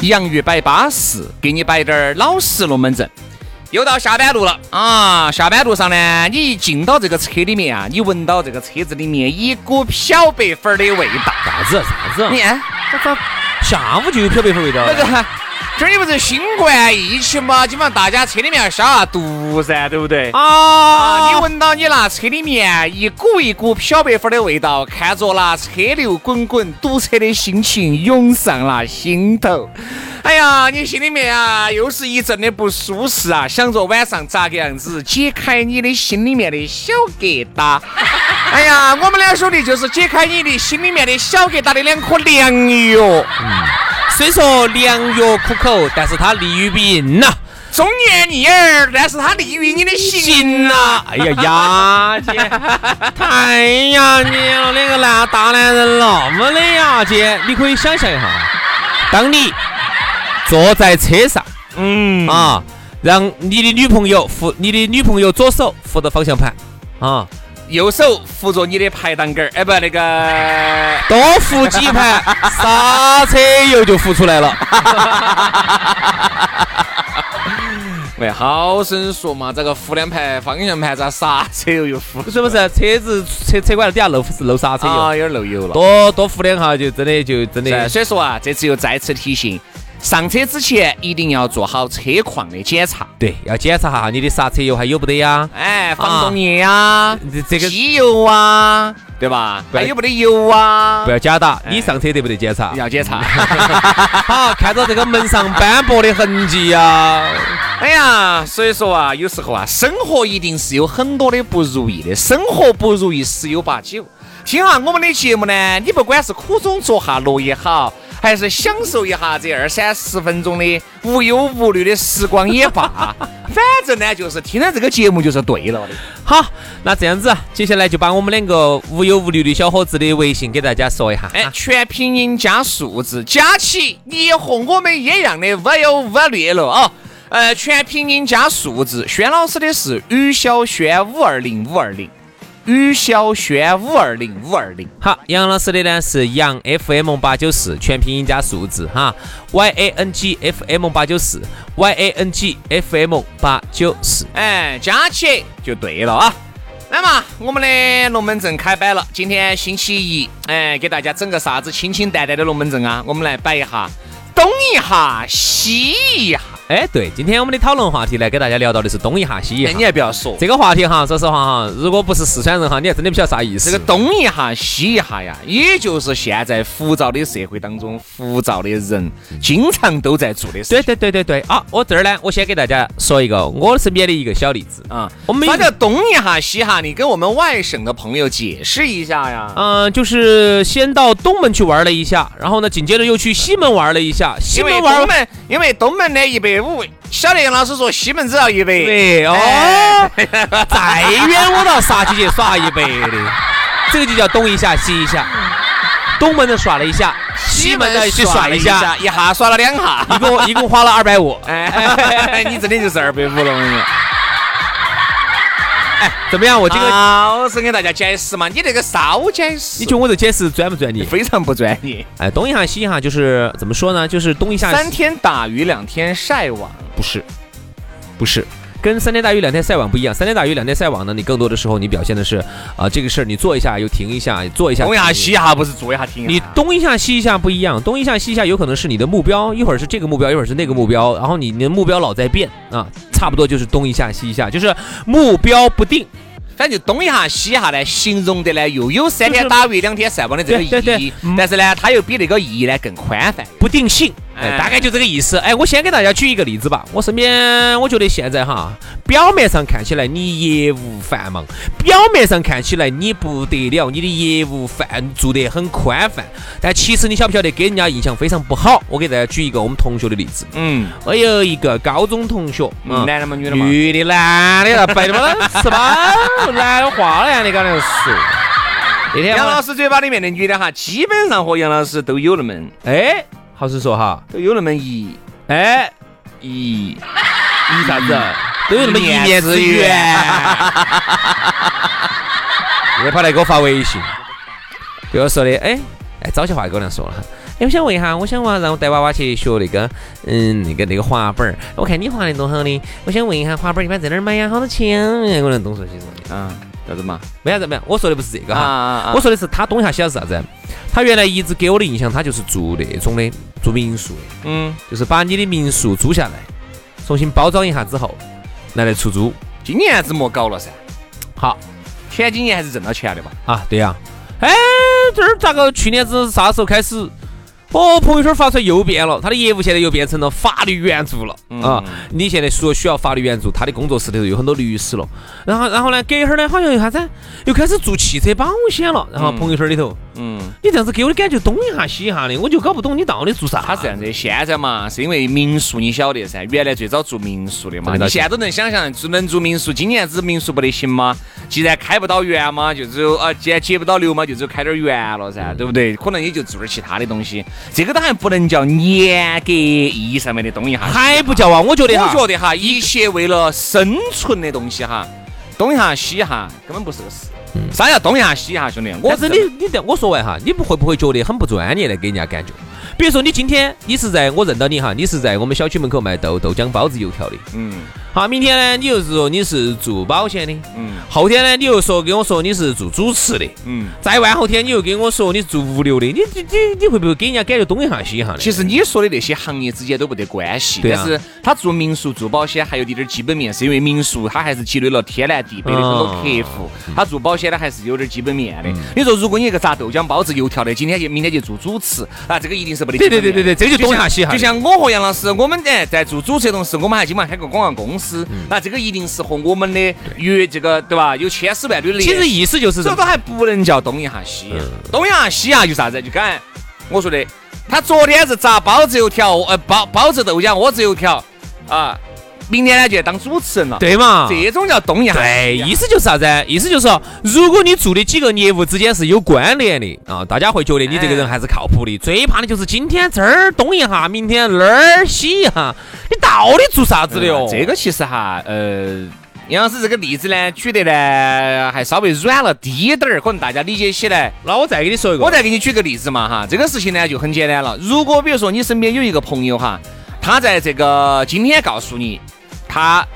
洋芋摆巴适，给你摆点儿老实龙门阵。又到下班路了啊！下班路上呢，你一进到这个车里面啊，你闻到这个车子里面一股漂白粉儿的味道。啥子啥子？你看，下午就有漂白粉味道那。个这儿你不是新冠疫情嘛？基本上大家车里面要消下毒噻，对不对？啊，啊你闻到你那车里面一股一股漂白粉的味道，看着那车流滚滚，堵车的心情涌上了心头。哎呀，你心里面啊，又是一阵的不舒适啊，想着晚上咋个样子解开你的心里面的小疙瘩。哎呀，我们两兄弟就是解开你的心里面的小疙瘩的两颗良药。虽说良药苦口，但是它利于病呐。忠言逆耳，但是它利于你的行呐。哎呀，呀姐，太呀你了，两个男大男人那么的牙尖，你可以想象一下，当你坐在车上嗯啊，让你的女朋友扶你的女朋友左手扶着方向盘啊，右手扶着你的排档杆儿，哎不，那个多扶几盘，刹车油就浮出来了。喂，好生说嘛，这个扶两排方向盘咋刹车油又浮？是不是？车子车车管底下漏漏刹车油，啊，有点漏油了。多多扶两下就真的就真的所以说啊，这次又再次提醒，上车之前一定要做好车况的检查。对，要检查下你的刹车油还有不得呀？哎，防冻液呀，这这个机油啊，对吧？还有不得油啊？不要假打，哎你上车得不得检查？要检查。好，看到这个门上斑驳的痕迹呀，哎呀，所以说啊，有时候啊，生活一定是有很多的不如意的，生活不如意十有八九。听下我们的节目呢，你不管是苦中作乐乐也好，还是享受一下这二三十分钟的无忧无虑的时光也罢，反正呢，就是听了这个节目就是对了的。好，那这样子，接下来就把我们两个无忧无虑的小伙子的微信给大家说一下。哎，全拼音加数字，加起你和我们一样的无忧无虑了啊！呃，全拼音加数字，轩老师的是于小轩五二零五二零，于小轩五二零五二零。好，杨老师的呢是杨 FM 八九四，全拼音加数字哈，Y A N G F M 八九四，Y A N G F M 八九四。哎，加起就对了啊。那么我们的龙门阵开摆了，今天星期一，哎，给大家整个啥子清清淡淡的龙门阵啊？我们来摆一下，东一下，西一下。哎，对，今天我们的讨论话题呢，给大家聊到的是东一下西一哎，下你。还不要说，这个话题哈，说实话哈，如果不是四川人哈，你还真的不晓得啥意思。这个东一下西一下呀，也就是现在浮躁的社会当中，浮躁的人经常都在做的事。对对对对对啊！我这儿呢，我先给大家说一个我身边的一个小例子。啊，我们叫东一下西一下？你跟我们外省的朋友解释一下呀。嗯、就是先到东门去玩了一下，然后呢，紧接着又去西门玩了一下。西因为门玩东门，因为东门的一百五，晓得杨老师说西门只要一百。对哦，再远我到沙溪去耍一百的，这个就叫东一下西一下。东门的耍了一下，西门的去耍了一下，一下耍了两下。一共一共花了二百五。哎，你真的就是二百五了，我跟你说。怎么样？我这个，老实给大家解释嘛，你这个稍解释，你觉得我这解释专不专业？非常不专业。哎，东一下西一下，就是怎么说呢？就是东一下三天打鱼两天晒网，不是，不是。跟三天打鱼两天晒网不一样，三天打鱼两天晒网呢，你更多的时候你表现的是啊，这个事儿你做一下又停一下，做一下东一下西一下，不是做一下停一下。你东一下西一下不一样，东一下西一下有可能是你的目标，一会儿是这个目标，一会儿是那个目标，然后你的目标老在变啊，差不多就是东一下西一下，就是目标不定。反正就东一下西一下呢，形容的呢又有三天打鱼两天晒网的这个意义，但是呢，它又比那个意义呢更宽泛，不定性。哎，大概就这个意思。哎，我先给大家举一个例子吧。我身边，我觉得现在哈，表面上看起来你业务繁忙，表面上看起来你不得了，你的业务范做得很宽泛，但其实你晓不晓得给人家印象非常不好？我给大家举一个我们同学的例子。嗯，我有一个高中同学，男的吗？女的吗？女的，男的，白的吗？是吧？男的话了呀，你刚才说。那天杨老师嘴巴里面的女的哈，基本上和杨老师都有那么哎。好是说哈，都有那么一哎一一啥子，都有那么一面之缘。又跑来给我发微信，给我说的，哎哎，早些话跟我说了哈。哎，我想问一下，我想娃让我带娃娃去学那个，嗯，那个那个滑板儿。我看你滑的多好的，我想问一下，滑板儿一般在哪儿买呀？好多钱？我能东说西说。啊，啥子嘛？没啥子没有？我说的不是这个哈，我说的是他东一下西是啥子？他原来一直给我的印象，他就是做那种的，做民宿的。嗯，就是把你的民宿租下来，重新包装一下之后，拿来出租。今年子莫搞了噻。好，前几年还是挣到钱的吧？啊，对呀。哎，这儿咋个去年子啥时候开始？哦，朋友圈发出来又变了，他的业务现在又变成了法律援助了啊！你现在说需要法律援助，他的工作室里头有很多律师了。然后，然后呢，隔一会儿呢，好像又啥子，又开始做汽车保险了。然后朋友圈里头，嗯，你这样子给我的感觉东一下西一下的，我就搞不懂你到底做啥。他是这样子，现在嘛，是因为民宿你晓得噻，原来最早做民宿的嘛，你现在都能想象，能做民宿，今年子民宿不得行吗？既然开不到园嘛，就只有啊，既然接不到流嘛，就只有开点园了噻，对不对？可能也就做点其他的东西。这个都还不能叫严格意义上面的东一下，还不叫啊？我觉得，我觉得哈，一切为了生存的东西哈，东一下西一下根本不是个事。啥要东一下西一下，兄弟？我是你，你等我说完哈，你不会不会觉得很不专业的给人家感觉？比如说你今天你是在我认到你哈，你是在我们小区门口卖豆豆浆、包子、油条的，嗯。好，明天呢，你又是说你是做保险的，嗯，后天呢，你又说跟我说你是做主持的，嗯，再万后天你又跟我说你是做物流的，你你你你会不会给人家感觉东一下西一下的？其实你说的那些行业之间都不得关系，但是他做民宿、做保险还有点点基本面，是因为民宿他还是积累了天南地北的很多客户，他做保险呢还是有点基本面的。你说如果你一个炸豆浆、包子、油条的，今天就明天就做主持，啊，这个一定是不得。对对对对对，这个就东一下西一下。就像我和杨老师，我们哎在做主持的同时，我们还经常开个广告公司，那这个。一定是和我们的与这个对吧？有千丝万缕的。其实意思就是，这都还不能叫东一下西，东一下西啊，就啥子？就刚才我说的，他昨天是炸包子油条，呃，包包子豆浆，窝子油条啊，明天呢就要当主持人了，对嘛？这种叫东一下。对，意思就是啥子？意思就是说，如果你做的几个业务之间是有关联的啊，大家会觉得你这个人还是靠谱的。最怕的就是今天这儿东一下，明天那儿西一下。你到底做啥子的哟？这个其实哈，呃，杨老师这个例子呢，举得呢还稍微软了低点儿，可能大家理解起来。那我再给你说一个，我再给你举个例子嘛哈。这个事情呢就很简单了。如果比如说你身边有一个朋友哈，他在这个今天告诉你，他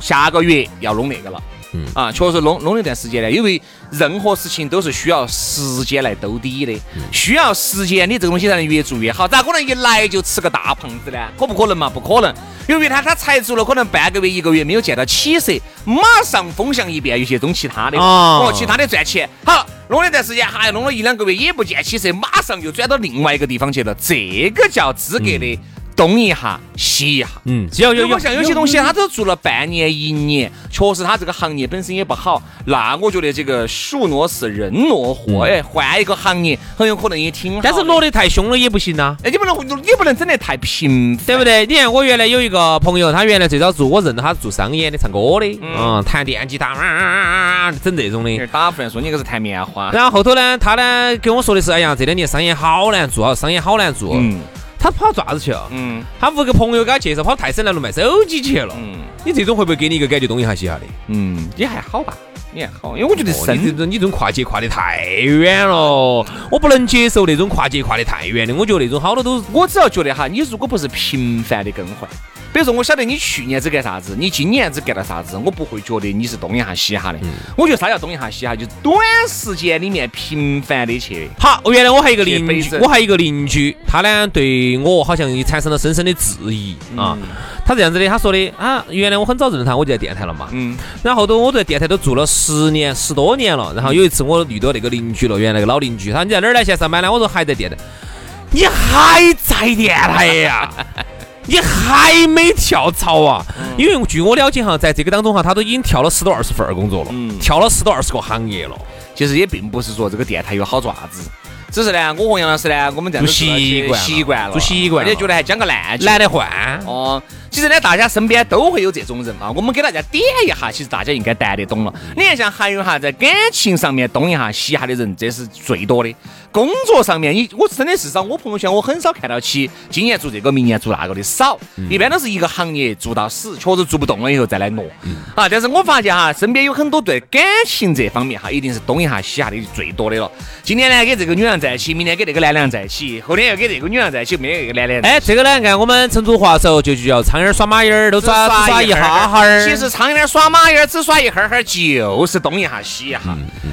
下个月要弄那个了。嗯啊，确实弄弄了一段时间呢，因为任何事情都是需要时间来兜底的，需要时间，你这个东西才能越做越好。咋可能一来就吃个大胖子呢？可不可能嘛？不可能。由于他他才做了可能半个月一个月没有见到起色，马上风向一变，又去弄其他的哦，其他的赚钱。好，弄了一段时间，还弄了一两个月也不见起色，马上又转到另外一个地方去了。这个叫资格的。东一下西一下，嗯，只要有有像有些东西，他都做了半年一年，确实他这个行业本身也不好，那我觉得这个树挪死人挪活，哎，换一个行业很有可能也挺好。但是挪得太凶了也不行呐，哎，你不能你不能整得太平，对不对？你看我原来有一个朋友，他原来最早做，我认得他是做商演的，唱歌的，嗯，弹电吉他，啊整这种的。打不然说你个是弹棉花。然后后头呢，他呢跟我说的是，哎呀，这两年商演好难做，商演好难做。嗯。他跑爪子去了？嗯，他五个朋友给他介绍跑泰森南路卖手机去了。嗯，你这种会不会给你一个感觉东一下西一下的？嗯，也还好吧。你看好，因为我觉得哦你这种你这种跨界跨得太远了，我不能接受那种跨界跨得太远的。我觉得那种好多都我只要觉得哈，你如果不是频繁的更换，比如说我晓得你去年子干啥子，你今年子干了啥子，我不会觉得你是东一下西一下的。我觉得啥叫东一下西一下，就是短时间里面频繁的去。好。原来我还有一个邻居，我还有一个邻居，他呢对我好像也产生了深深的质疑啊。他这样子的，他说的啊，原来我很早认识他，我就在电台了嘛。嗯，然后后头我在电台都做了十年十多年了。然后有一次我遇到那个邻居了，原来那个老邻居，他说你在哪儿呢？现在上班呢？我说还在电台。你还在电台呀？你还没跳槽啊？因为据我了解哈，在这个当中哈，他都已经跳了十多二十份儿工作了，跳了十多二十个行业了。其实也并不是说这个电台有好爪子，只是呢，我和杨老师呢，我们这样子做习惯了习惯了，做习惯了而且觉得还讲个烂句懒得换，哦，其实呢，大家身边都会有这种人啊。我们给大家点一下，其实大家应该谈得懂了。你看，像还有哈，在感情上面东一下西一下的人，这是最多的。工作上面，你我真的是少，我朋友圈我很少看到起今年做这个，明年做那个的少，一般都是一个行业做到死，确实做不动了以后再来挪。啊，但是我发现哈，身边有很多对感情这方面哈，一定是东一下西一下的最多的了。今天呢，跟这个女人在一起，明天跟那个男人在一起，后天又跟这个女人在一起，明天跟那个男人在一起。哎，这个呢，按我们成都话说就叫苍蝇儿耍马眼儿，都耍只耍一哈哈儿。其实苍蝇儿耍马眼儿，只耍一哈哈儿，就是东一下西一下。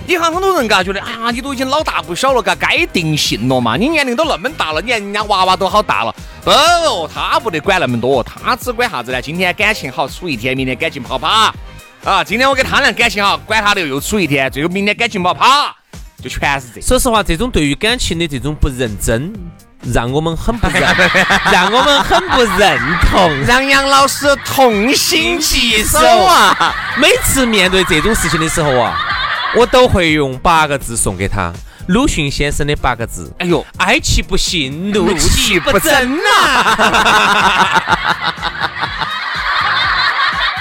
你看很多人嘎觉得啊，你都已经老大不小了，嘎该定性了嘛。你年龄都那么大了，你看人家娃娃都好大了。不，他不得管那么多，他只管啥子呢？今天感情好处一天，明天感情不好啪。啊，今天我跟他俩感情好，管他的又处一天，最后明天感情不好啪，就全是这。说实话，这种对于感情的这种不认真，让我们很不认，让我们很不认同。让杨老师痛心疾首啊！每次面对这种事情的时候啊，我都会用八个字送给他。鲁迅先生的八个字：哎呦，哀其不幸，怒怒其其不不争呐啊！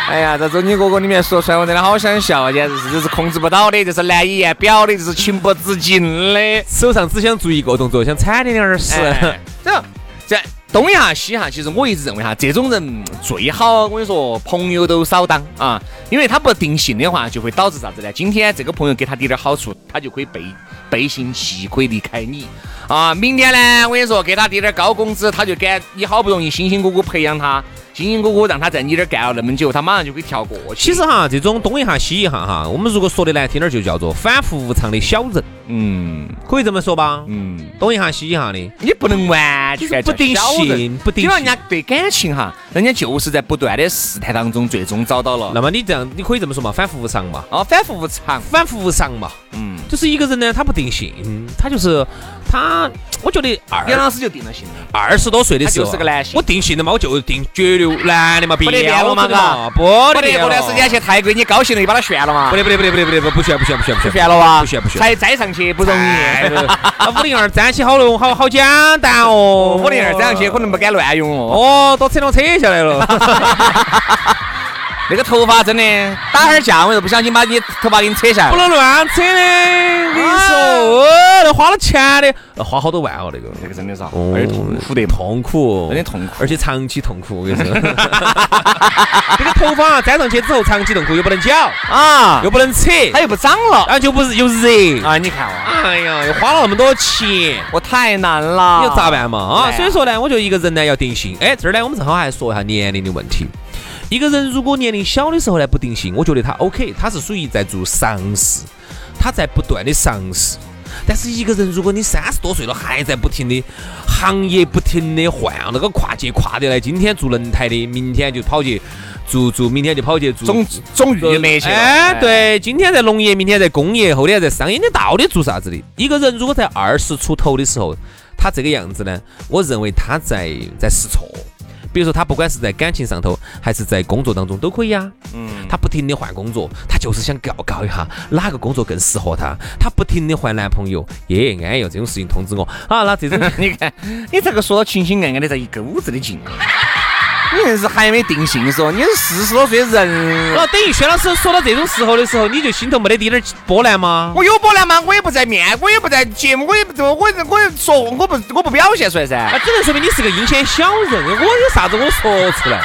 哎呀，在周你哥哥里面说出来，我真的好想笑，简直是这是控制不到的，这是难以言表的，这是情不自禁的。手上只想做一个动作，想铲你的耳屎。哎 这这东一下西一下，其实我一直认为哈，这种人最好，我跟你说，朋友都少当啊，因为他不定性的话，就会导致啥子呢？今天这个朋友给他点点好处，他就可以背背信弃可以离开你啊。明天呢，我跟你说，给他点点高工资，他就敢你好不容易辛辛苦苦培养他，辛辛苦苦让他在你这儿干了那么久，他马上就可以跳过去。其实哈，这种东一下西一下哈，我们如果说的难听点，就叫做反复无常的小人，嗯可以这么说吧？嗯，东一下西一下的，你不能完全不定性，不定因为人。家对感情哈，人家就是在不断的试探当中，最终找到了那么你这样，你可以这么说嘛，反复无常嘛，哦，反复无常。反复无常嘛，嗯，就是一个人呢，他不定性，他就是他，我觉得二杨老师就定了性了。二十多岁的时候，他就是个男性我定性的嘛，我就定绝对男的嘛，不得变了嘛标准的嘛，不不得得变过段时间去泰国，你高兴了就把他炫了嘛不？得不得不得不得不得不不炫不炫不炫不不炫炫了哇？不炫不炫。才栽上去不容哎易。那五零二粘起好了，好好简单哦。五零二粘上去可能不敢乱用哦。哦，都扯拢扯下来了。那个头发真的打哈儿架，我又不小心把你头发给你扯下来不。能乱扯的，跟你说，哦，那花了钱的，那花好多万哦，那个。那个真的是而且痛苦的。痛苦，真的痛苦而且长期痛苦，我跟你说。这个头发粘上去之后，长期痛苦，又不能绞，啊，又不能扯，它又不长了然后就不是又热。啊！你看哦，哎呀，又花了那么多钱，我太难了。你要咋办嘛？啊，所以说呢，我觉得一个人呢要定性。哎，这儿呢，我们正好还说一下年龄的问题。一个人如果年龄小的时候呢不定性，我觉得他 OK，他是属于在做尝试，他在不断的尝试。但是一个人，如果你三十多岁了还在不停的行业不停的换，那个跨界跨的来，今天做轮胎的，明天就跑去做做，明天就跑去做种种玉梅去了。哎，，对，今天在农业，明天在工业，后天在商业，你到底做啥子的？一个人如果在二十出头的时候，他这个样子呢，我认为他在在试错。比如说，他不管是在感情上头，还是在工作当中都可以啊。嗯，他不停的换工作，他就是想告告一下哪个工作更适合他。他不停的换男朋友，耶，安逸，这种事情通知我啊。那这种 你看，你这个说到情情爱爱的，在一钩子的劲。你硬是还没定性说，你是四十多岁的人，那等于薛老师说到这种时候的时候，你就心头没得滴点儿波澜吗？我有波澜吗？我也不在面，我也不在节目，我也不我我我也说我不我不表现出来噻那。只能说明你是个阴险小人，我有啥子我说出来。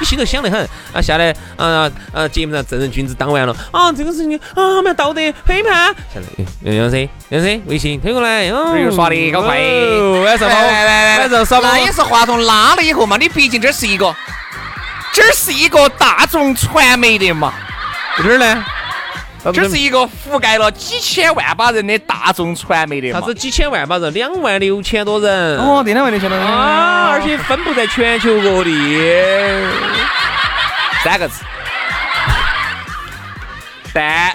你心头想得很啊，下来啊啊节目上正人君子当完了啊，这个事情啊没道德批判，下来杨杨生杨生微信推过来，哦，又刷的搞快，晚上好，晚上耍那也是话筒拉了以后嘛，你毕竟这是一个，这是一个大众传媒的嘛，这儿呢？这是一个覆盖了几千万把人的大众传媒的嘛。啥子几千万把人？两万六千多人。哦，对，两万六千多人啊，而且分布在全球各地。三个字。但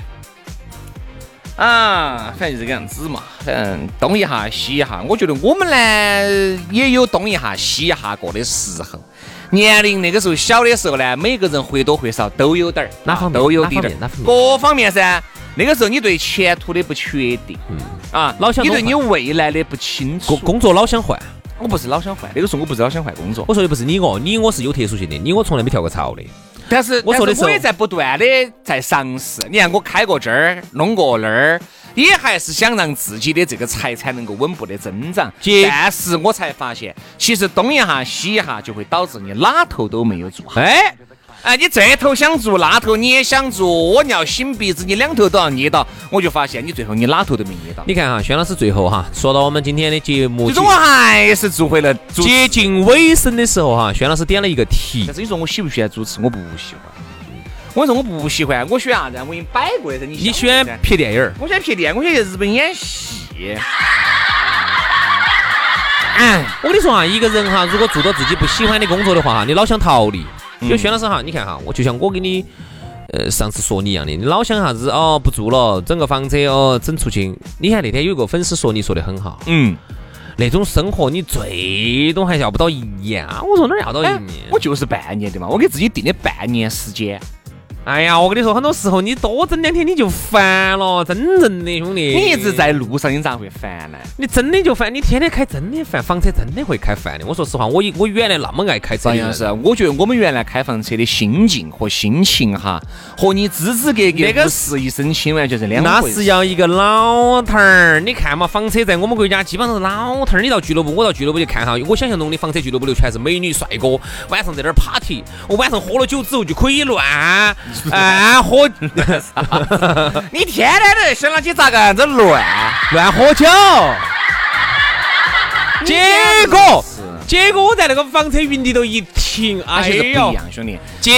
啊，反正就这个样子嘛。嗯，东一下西一下，我觉得我们呢也有东一下西一下过的时候。年龄那个时候小的时候呢，每个人或多或少都有点儿，哪方面都有点儿，各方面噻。那个时候你对前途的不确定，嗯啊，老想你对你未来的不清楚工，工作老想换。我不是老想换，那个时候我不是老想换工作，我说的不是你我，你我是有特殊性的，你我从来没跳过槽的。但是我说的是但我也在不断的在尝试。你看我开过这儿，弄过那儿，也还是想让自己的这个财产能够稳步的增长。但是我才发现，其实东一下西一下就会导致你哪头都没有做好。哎，哎，你这头想做，那头你也想做，我你要擤鼻子，你两头都要捏到，我就发现你最后你哪头都没捏到。你看哈，轩老师最后哈，说到我们今天的节目最终我还是做回了主接近尾声的时候哈，轩老师点了一个题但，是你说我喜不喜欢主持？我不喜欢。我说我不喜欢，我喜欢啥子啊？我给你摆过来噻。你你喜欢？拍电影儿？我喜欢拍电影，我喜欢日本演戏。嗯，我跟你说哈，一个人哈，如果做到自己不喜欢的工作的话哈，你老想逃离。就轩老师哈，你看哈，我就像我给你呃上次说你一样的，你老想啥子哦不做了，整个房车哦整出去。你看那天有一个粉丝说你说的很好，嗯，那种生活你最多还要不到一年啊。我说哪儿要到一哎年？我就是半年的嘛，我给自己定的半年时间。哎呀，我跟你说，很多时候你多整两天你就烦了，真正的兄弟。你一直在路上，你咋会烦呢？你真的就烦，你天天开真的烦，房车真的会开烦的。我说实话，我我原来那么爱开车的人，张老师，我觉得我们原来开房车的心境和心情哈，和你支支格格那个是一身轻完全是两那是。要一个老头儿。你看嘛，房车在我们国家基本上是老头儿。你到俱乐部，我到俱乐部去看哈，我想象中的房车俱乐部里全是美女帅哥，晚上在那儿 party，我晚上喝了酒之后就可以乱啊 喝 你天天都在想到起咋个样子乱？乱喝酒。结果结果我在那个房车云里头一停，哎而且是不呦一，样，兄弟。尽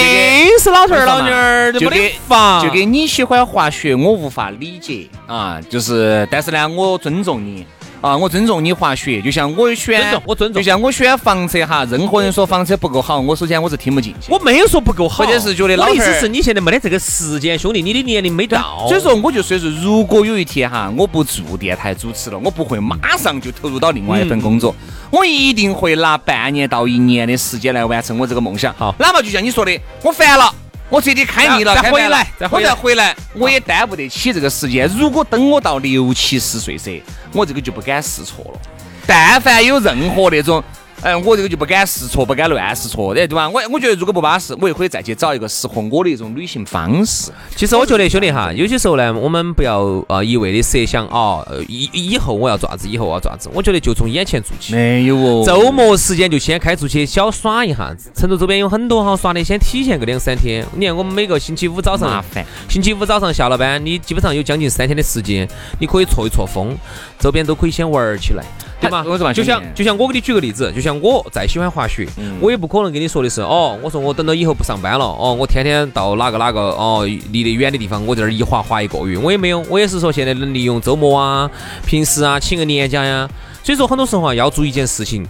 是老头儿老妞儿，就没得房，就跟你喜欢滑雪，我无法理解啊。就是，但是呢，我尊重你啊，我尊重你滑雪。就像我选，尊重我尊重就像我选房车哈，任何人说房车不够好，我首先我是听不进去。我没有说不够好，或者是觉得老意思是你现在没得这个时间，兄弟，你的年龄没到，所以说，我就说是，如果有一天哈，我不做电台主持了，我不会马上就投入到另外一份工作，嗯我一定会拿半年到一年的时间来完成我这个梦想。好哪怕就像你说的，我烦了。我彻底开腻了，再回来再回来我再回来，我也耽误得起这个时间。如果等我到六七十岁噻，我这个就不敢试错了。但凡有任何那种，嗯，我这个就不敢试错，不敢乱试错，哎，对吧？我我觉得如果不巴适，我也可以再去找一个适合我的一种旅行方式。其实我觉得兄弟哈，有些时候呢，我们不要呃一味的设想啊，呃以以后我要做啥子，以后我要做啥子。我觉得就从眼前做起。没有哦周末时间就先开出去小耍一下子，成都周边有很多好耍的，先体验个两三天。你看我们每个星期五早上，麻烦。星期五早上下了班，你基本上有将近三天的时间，你可以错一错风，周边都可以先玩儿起来，对吧？就像就像我给你举个例子，就像我再喜欢滑雪，嗯我也不可能跟你说的是哦，我说我等到以后不上班了，哦，我天天到哪个哪个哦离得远的地方，我在那儿一滑滑一个月，我也没有，我也是说现在能利用周末啊、平时啊请个年假呀。所以说很多时候啊，要做一件事情，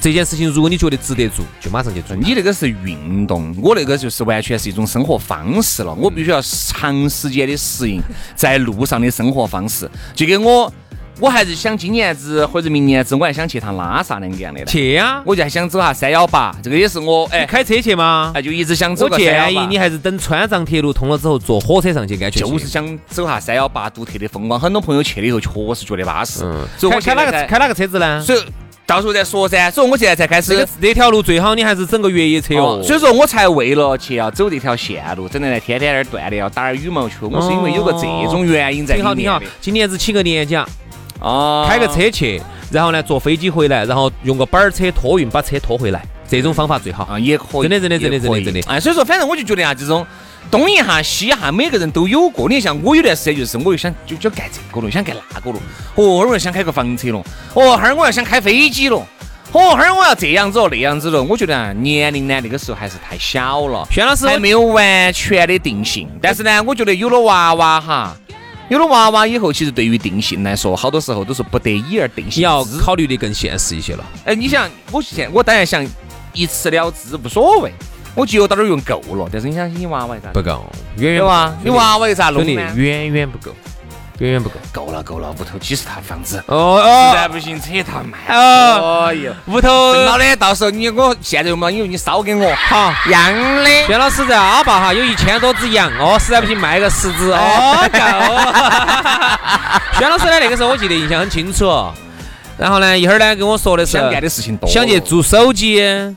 这件事情如果你觉得值得做，就马上去做。你那个是运动，我那个就是完全是一种生活方式了。我必须要长时间的适应在路上的生活方式，就跟我，我还是想今年子或者明年子，我还想去趟拉萨那个样的。去呀、我就还想走下三幺八，这个也是我哎你开车去吗？哎就一直想走我个318建议你还是等川藏铁路通了之后，坐火车上去安全些。就是想走下三幺八独特的风光。很多朋友去了以后确实觉得巴适，嗯，所以我开开哪个开哪个车子呢？所以到时候再说噻。所以我现在才开始这个那条路最好你还是整个越野车哦。所以说我才为了去要走这条线路，整的来天天在那儿锻炼，要打点羽毛球。我是因为有个这种原因在里面挺好挺好。，今年子请个年假，哦开个车去，然后呢坐飞机回来，然后用个板儿车托运把车拖回来，这种方法最好。啊，也可以，真的真的真的真的真的哎，所以说，反正我就觉得啊，这种东一下西一下，每个人都有过。你像我有段时间就是，我又想就就干这个了，想干那个了。哦，后儿想开个房车了，哦，哈儿我要想开飞机了，哦，哈儿我要这样子哦，那样子了。我觉得啊，年龄呢，那个时候还是太小了，轩老师还没有完全的定性。但是呢，我觉得有了娃娃哈。有了娃娃以后，其实对于定性来说，好多时候都是不得已而定你要。考虑的更现实一些了。哎，你想，我现我当然想一次了之，无所谓，我就到那儿用够了。但是你想，你娃娃咋不够，远远对吧？你娃娃又咋弄兄弟呢？远远不够，远远不够。够了够了，屋头几十套房子，哦实在不行扯他卖。哦，哎呦，屋头挣到的，到时候你我现在用嘛，因为你烧给我，好。样的。轩老师在阿坝哈有一千多只羊哦，实在不行卖个十只哦，够。轩 老师呢那个时候我记得印象很清楚，然后呢一会儿呢跟我说的是想干的事情多，想去做手机，哦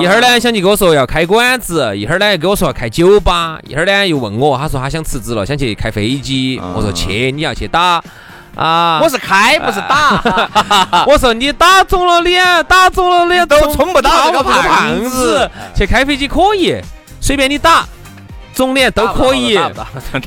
一会儿呢想去跟我说要开馆子，一会儿呢又跟我说要开酒吧，一会儿呢又问我，他说他想辞职了，想去开飞机，我说去你要去打。啊，我是开不是打，我说你打肿了脸，打肿了脸都冲不到那个胖胖子，去开飞机可以，随便你打，肿脸都可以。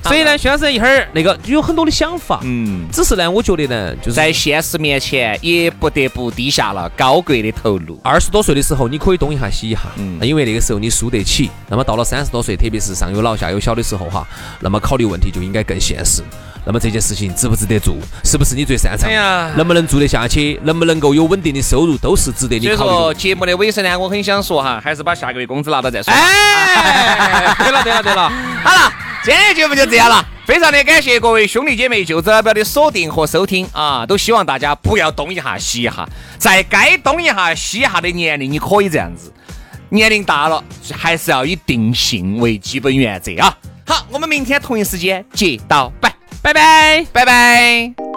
所以呢，薛老师一会儿那个有很多的想法，嗯，只是呢，我觉得呢，就是在现实面前也不得不低下了高贵的头颅。二十多岁的时候，你可以东一下西一下，嗯因为那个时候你输得起。那么到了三十多岁，特别是上有老下有小的时候哈，那么考虑问题就应该更现实。那么这件事情值不值得做，是不是你最擅长哎呀？能不能做得下去？能不能够有稳定的收入，都是值得你考虑的说，节目的尾声呢，我很想说哈，还是把下个月工资拿到再说。哎，对了对了对了，好了，今天节目就这样了，非常的感谢各位兄弟姐妹、舅子老表的锁定和收听啊！都希望大家不要东一下西一下，在该东一下西一下的年龄，你可以这样子。年龄大了，还是要以定性为基本原则啊！好，我们明天同一时间接到拜，拜拜。拜拜。